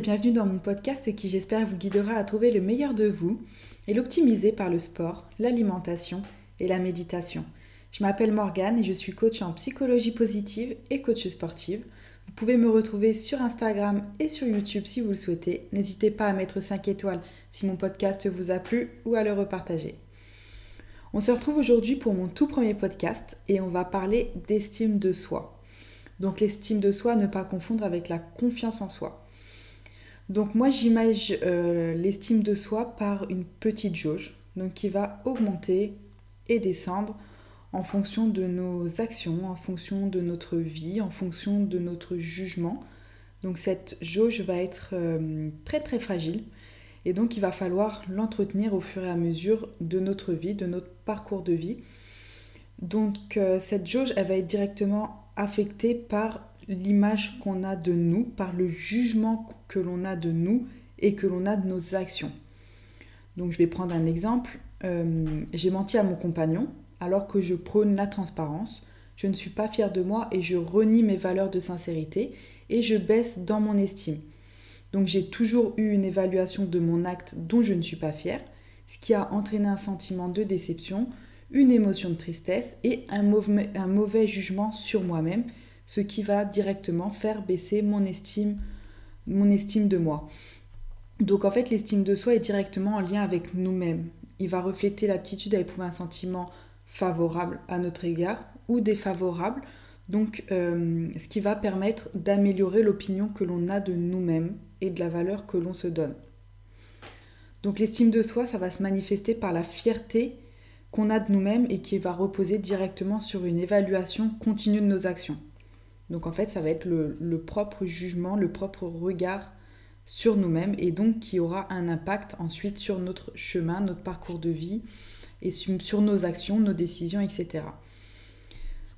Bienvenue dans mon podcast qui j'espère vous guidera à trouver le meilleur de vous et l'optimiser par le sport, l'alimentation et la méditation. Je m'appelle Morgane et je suis coach en psychologie positive et coach sportive. Vous pouvez me retrouver sur Instagram et sur YouTube si vous le souhaitez. N'hésitez pas à mettre 5 étoiles si mon podcast vous a plu ou à le repartager. On se retrouve aujourd'hui pour mon tout premier podcast et on va parler d'estime de soi. Donc l'estime de soi, ne pas confondre avec la confiance en soi. Donc moi j'imagine euh, l'estime de soi par une petite jauge, donc qui va augmenter et descendre en fonction de nos actions, en fonction de notre vie, en fonction de notre jugement. Donc cette jauge va être euh, très très fragile et donc il va falloir l'entretenir au fur et à mesure de notre vie, de notre parcours de vie. Donc euh, cette jauge, elle va être directement affecté par l'image qu'on a de nous, par le jugement que l'on a de nous et que l'on a de nos actions. Donc je vais prendre un exemple. Euh, j'ai menti à mon compagnon alors que je prône la transparence. Je ne suis pas fière de moi et je renie mes valeurs de sincérité et je baisse dans mon estime. Donc j'ai toujours eu une évaluation de mon acte dont je ne suis pas fière, ce qui a entraîné un sentiment de déception, une émotion de tristesse et un mauvais, un mauvais jugement sur moi-même, ce qui va directement faire baisser mon estime, de moi. Donc en fait, l'estime de soi est directement en lien avec nous-mêmes. Il va refléter l'aptitude à éprouver un sentiment favorable à notre égard ou défavorable. Donc euh, ce qui va permettre d'améliorer l'opinion que l'on a de nous-mêmes et de la valeur que l'on se donne. Donc l'estime de soi, ça va se manifester par la fierté qu'on a de nous-mêmes et qui va reposer directement sur une évaluation continue de nos actions. Donc en fait, ça va être le, propre jugement, le propre regard sur nous-mêmes et donc qui aura un impact ensuite sur notre chemin, notre parcours de vie et sur nos actions, nos décisions, etc.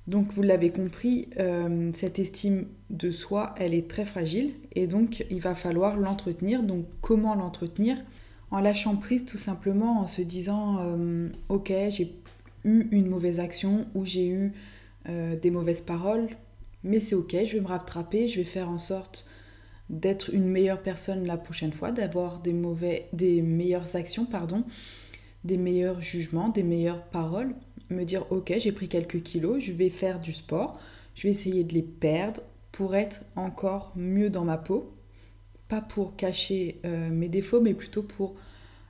Donc vous l'avez compris, euh, cette estime de soi, elle est très fragile et donc il va falloir l'entretenir. Donc comment l'entretenir? En lâchant prise tout simplement en se disant euh, ok j'ai eu une mauvaise action ou j'ai eu euh, des mauvaises paroles mais c'est ok je vais me rattraper je vais faire en sorte d'être une meilleure personne la prochaine fois d'avoir des mauvais des meilleures actions pardon des meilleurs jugements des meilleures paroles me dire ok j'ai pris quelques kilos je vais faire du sport je vais essayer de les perdre pour être encore mieux dans ma peau pas pour cacher euh, mes défauts, mais plutôt pour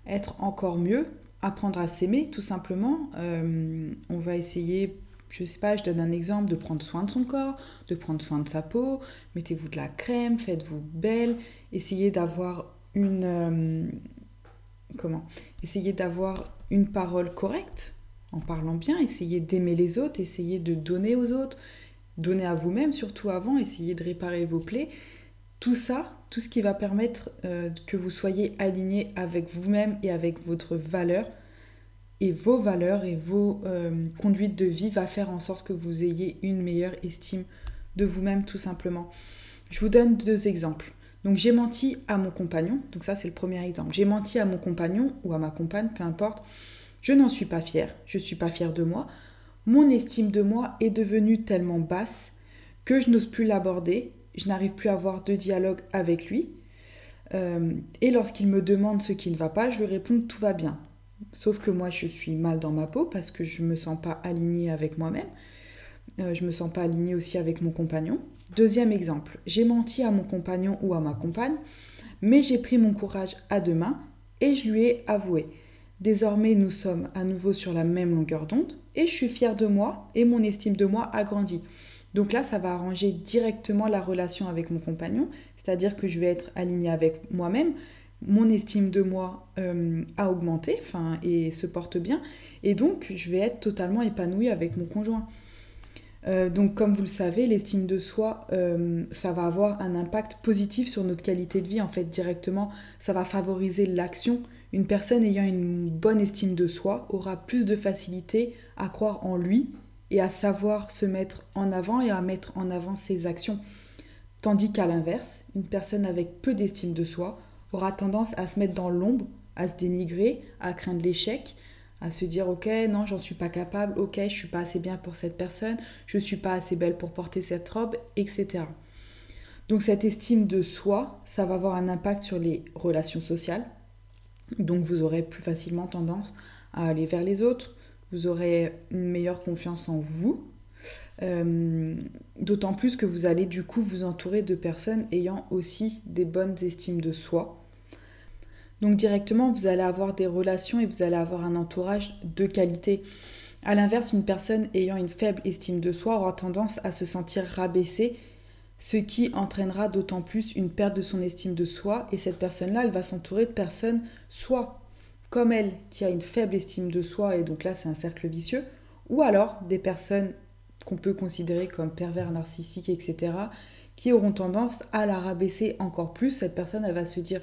être encore mieux, apprendre à s'aimer tout simplement. Euh, on va essayer, je sais pas, je donne un exemple, de prendre soin de son corps, de prendre soin de sa peau, mettez-vous de la crème, faites-vous belle, essayez d'avoir une... Euh, comment Essayez d'avoir une parole correcte en parlant bien, essayez d'aimer les autres, essayez de donner aux autres, donner à vous-même surtout avant, essayez de réparer vos plaies. Tout ça, tout ce qui va permettre euh, que vous soyez aligné avec vous-même et avec votre valeur. Et vos valeurs et vos euh, conduites de vie va faire en sorte que vous ayez une meilleure estime de vous-même tout simplement. Je vous donne deux exemples. Donc j'ai menti à mon compagnon, donc ça c'est le premier exemple. J'ai menti à mon compagnon ou à ma compagne, peu importe. Je n'en suis pas fière, je ne suis pas fière de moi. Mon estime de moi est devenue tellement basse que je n'ose plus l'aborder je n'arrive plus à avoir de dialogue avec lui. Euh, et lorsqu'il me demande ce qui ne va pas, je lui réponds tout va bien. Sauf que moi, je suis mal dans ma peau parce que je ne me sens pas alignée avec moi-même. Euh, je ne me sens pas alignée aussi avec mon compagnon. Deuxième exemple, j'ai menti à mon compagnon ou à ma compagne, mais j'ai pris mon courage à deux mains et je lui ai avoué. Désormais, nous sommes à nouveau sur la même longueur d'onde et je suis fière de moi et mon estime de moi a grandi. Donc là, ça va arranger directement la relation avec mon compagnon, c'est-à-dire que je vais être alignée avec moi-même, mon estime de moi euh, a augmenté enfin, et se porte bien, et donc je vais être totalement épanouie avec mon conjoint. Euh, donc comme vous le savez, l'estime de soi, euh, ça va avoir un impact positif sur notre qualité de vie, en fait directement, ça va favoriser l'action. Une personne ayant une bonne estime de soi aura plus de facilité à croire en lui et à savoir se mettre en avant et à mettre en avant ses actions. Tandis qu'à l'inverse, une personne avec peu d'estime de soi aura tendance à se mettre dans l'ombre, à se dénigrer, à craindre l'échec, à se dire ok non j'en suis pas capable, ok je suis pas assez bien pour cette personne, je suis pas assez belle pour porter cette robe, etc. Donc cette estime de soi, ça va avoir un impact sur les relations sociales. Donc vous aurez plus facilement tendance à aller vers les autres, vous aurez une meilleure confiance en vous. Euh, d'autant plus que vous allez du coup vous entourer de personnes ayant aussi des bonnes estimes de soi. Donc directement, vous allez avoir des relations et vous allez avoir un entourage de qualité. A l'inverse, une personne ayant une faible estime de soi aura tendance à se sentir rabaissée, ce qui entraînera d'autant plus une perte de son estime de soi. Et cette personne-là, elle va s'entourer de personnes soit comme elle qui a une faible estime de soi, et donc là c'est un cercle vicieux, ou alors des personnes qu'on peut considérer comme pervers narcissiques, etc., qui auront tendance à la rabaisser encore plus. Cette personne, elle va se dire,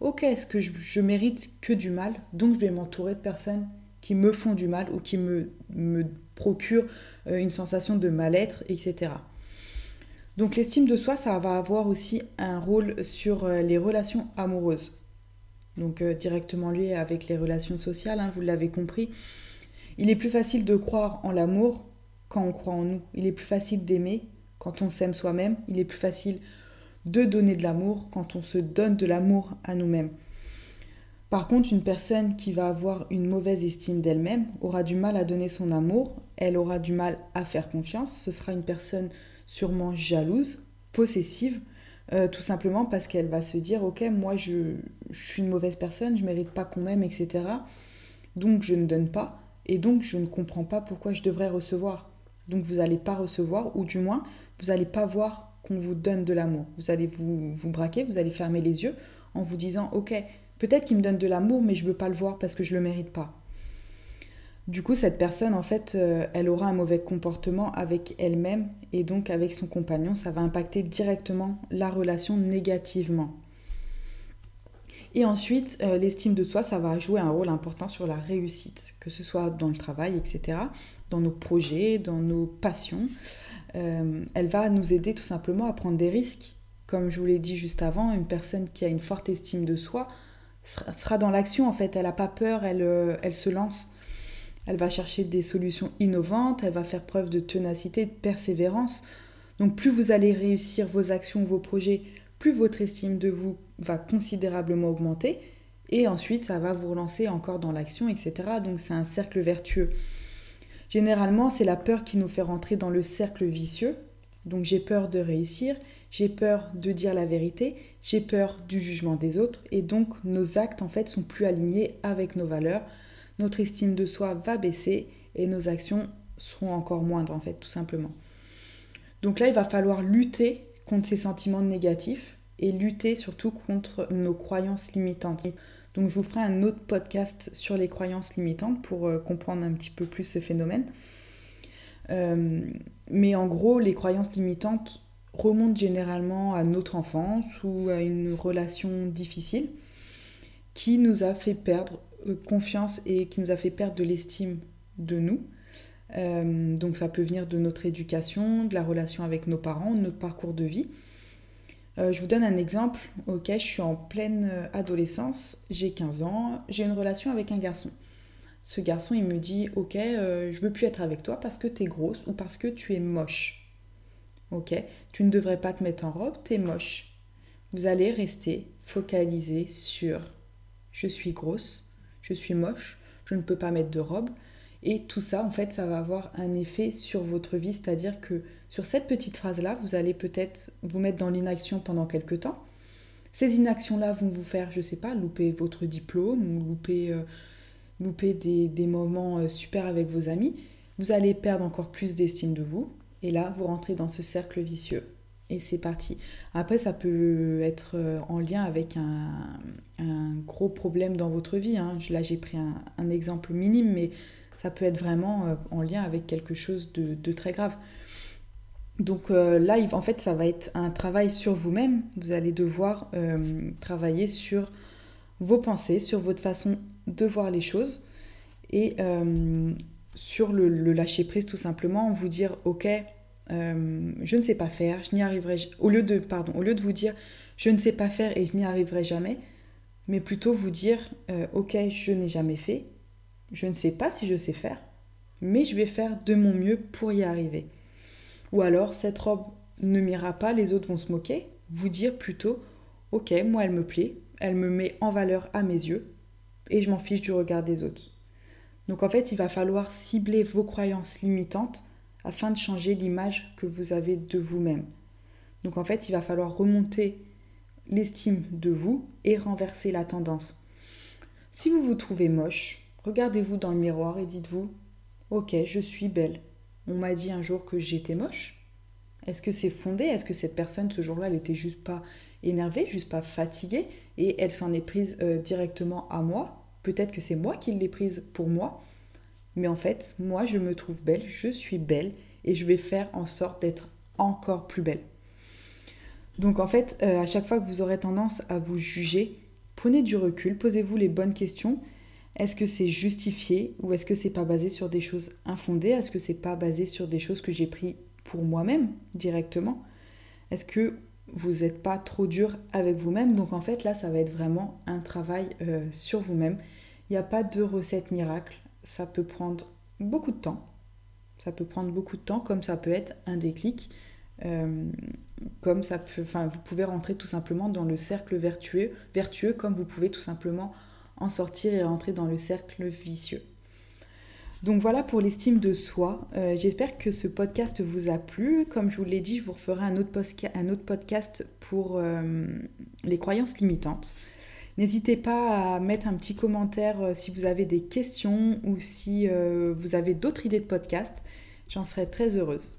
ok, est-ce que je, mérite que du mal, donc je vais m'entourer de personnes qui me font du mal ou qui me, procurent euh, une sensation de mal-être, etc. Donc l'estime de soi, ça va avoir aussi un rôle sur euh, les relations amoureuses donc euh, directement lié avec les relations sociales, hein, vous l'avez compris. Il est plus facile de croire en l'amour quand on croit en nous. Il est plus facile d'aimer quand on s'aime soi-même. Il est plus facile de donner de l'amour quand on se donne de l'amour à nous-mêmes. Par contre, une personne qui va avoir une mauvaise estime d'elle-même aura du mal à donner son amour, elle aura du mal à faire confiance, ce sera une personne sûrement jalouse, possessive, euh, tout simplement parce qu'elle va se dire ok moi je, suis une mauvaise personne je mérite pas qu'on m'aime etc donc je ne donne pas et donc je ne comprends pas pourquoi je devrais recevoir donc vous n'allez pas recevoir ou du moins vous n'allez pas voir qu'on vous donne de l'amour vous allez vous, braquer vous allez fermer les yeux en vous disant ok peut-être qu'il me donne de l'amour mais je veux pas le voir parce que je le mérite pas du coup, cette personne, en fait, euh, elle aura un mauvais comportement avec elle-même et donc avec son compagnon. Ça va impacter directement la relation négativement. Et ensuite, euh, l'estime de soi, ça va jouer un rôle important sur la réussite, que ce soit dans le travail, etc., dans nos projets, dans nos passions. Euh, elle va nous aider tout simplement à prendre des risques. Comme je vous l'ai dit juste avant, une personne qui a une forte estime de soi sera, dans l'action, en fait. Elle n'a pas peur, elle, elle se lance elle va chercher des solutions innovantes, elle va faire preuve de ténacité, de persévérance. Donc plus vous allez réussir vos actions, vos projets, plus votre estime de vous va considérablement augmenter. Et ensuite, ça va vous relancer encore dans l'action, etc. Donc c'est un cercle vertueux. Généralement, c'est la peur qui nous fait rentrer dans le cercle vicieux. Donc j'ai peur de réussir, j'ai peur de dire la vérité, j'ai peur du jugement des autres, et donc nos actes en fait sont plus alignés avec nos valeurs, notre estime de soi va baisser et nos actions seront encore moindres en fait, tout simplement. Donc là, il va falloir lutter contre ces sentiments négatifs et lutter surtout contre nos croyances limitantes. Donc je vous ferai un autre podcast sur les croyances limitantes pour euh, comprendre un petit peu plus ce phénomène. Euh, mais en gros, les croyances limitantes remontent généralement à notre enfance ou à une relation difficile qui nous a fait perdre euh, confiance et qui nous a fait perdre de l'estime de nous. Donc ça peut venir de notre éducation, de la relation avec nos parents, de notre parcours de vie. Euh, je vous donne un exemple. Ok, je suis en pleine adolescence, j'ai 15 ans, j'ai une relation avec un garçon. Ce garçon, il me dit, ok, je veux plus être avec toi parce que tu es grosse ou parce que tu es moche. Ok, tu ne devrais pas te mettre en robe, tu es moche. Vous allez rester focalisé sur je suis grosse, je suis moche, je ne peux pas mettre de robe. Et tout ça, en fait, ça va avoir un effet sur votre vie, c'est-à-dire que sur cette petite phrase-là, vous allez peut-être vous mettre dans l'inaction pendant quelques temps. Ces inactions-là vont vous faire, je ne sais pas, louper votre diplôme ou louper, euh, louper des, moments euh, super avec vos amis. Vous allez perdre encore plus d'estime de vous. Et là, vous rentrez dans ce cercle vicieux et c'est parti. Après, ça peut être euh, en lien avec un, gros problème dans votre vie. Hein. Là, j'ai pris un, exemple minime, mais ça peut être vraiment en lien avec quelque chose de, très grave. Donc euh, là, en fait, ça va être un travail sur vous-même. Vous allez devoir travailler sur vos pensées, sur votre façon de voir les choses et sur le, le lâcher prise tout simplement, vous dire, ok, euh, je ne sais pas faire, je n'y arriverai au lieu de pardon, au lieu de vous dire je ne sais pas faire et je n'y arriverai jamais, mais plutôt vous dire euh, OK, je n'ai jamais fait, je ne sais pas si je sais faire, mais je vais faire de mon mieux pour y arriver. Ou alors cette robe ne m'ira pas, les autres vont se moquer, vous dire plutôt, ok, moi elle me plaît, elle me met en valeur à mes yeux, et je m'en fiche du regard des autres. Donc en fait, il va falloir cibler vos croyances limitantes afin de changer l'image que vous avez de vous-même. Donc en fait, il va falloir remonter l'estime de vous et renverser la tendance. Si vous vous trouvez moche, regardez-vous dans le miroir et dites-vous Ok, je suis belle. On m'a dit un jour que j'étais moche. Est-ce que c'est fondé? Est-ce que cette personne, ce jour-là, elle n'était juste pas énervée, juste pas fatiguée? Et elle s'en est prise euh, directement à moi Peut-être que c'est moi qui l'ai prise pour moi. Mais en fait, moi, je me trouve belle, je suis belle et je vais faire en sorte d'être encore plus belle. Donc en fait, euh, à chaque fois que vous aurez tendance à vous juger, prenez du recul, posez-vous les bonnes questions. Est-ce que c'est justifié ou est-ce que c'est pas basé sur des choses infondées? Est-ce que c'est pas basé sur des choses que j'ai pris pour moi-même directement? Est-ce que vous n'êtes pas trop dur avec vous-même? Donc en fait là, ça va être vraiment un travail euh, sur vous-même. Il n'y a pas de recette miracle. Ça peut prendre beaucoup de temps. Ça peut prendre beaucoup de temps, comme ça peut être un déclic. Euh, comme ça peut, enfin, vous pouvez rentrer tout simplement dans le cercle vertueux, vertueux, comme vous pouvez tout simplement en sortir et rentrer dans le cercle vicieux. Donc voilà pour l'estime de soi. Euh, j'espère que ce podcast vous a plu. Comme je vous l'ai dit, je vous referai un autre, podcast pour euh, les croyances limitantes. N'hésitez pas à mettre un petit commentaire si vous avez des questions ou si vous avez d'autres idées de podcast. J'en serais très heureuse.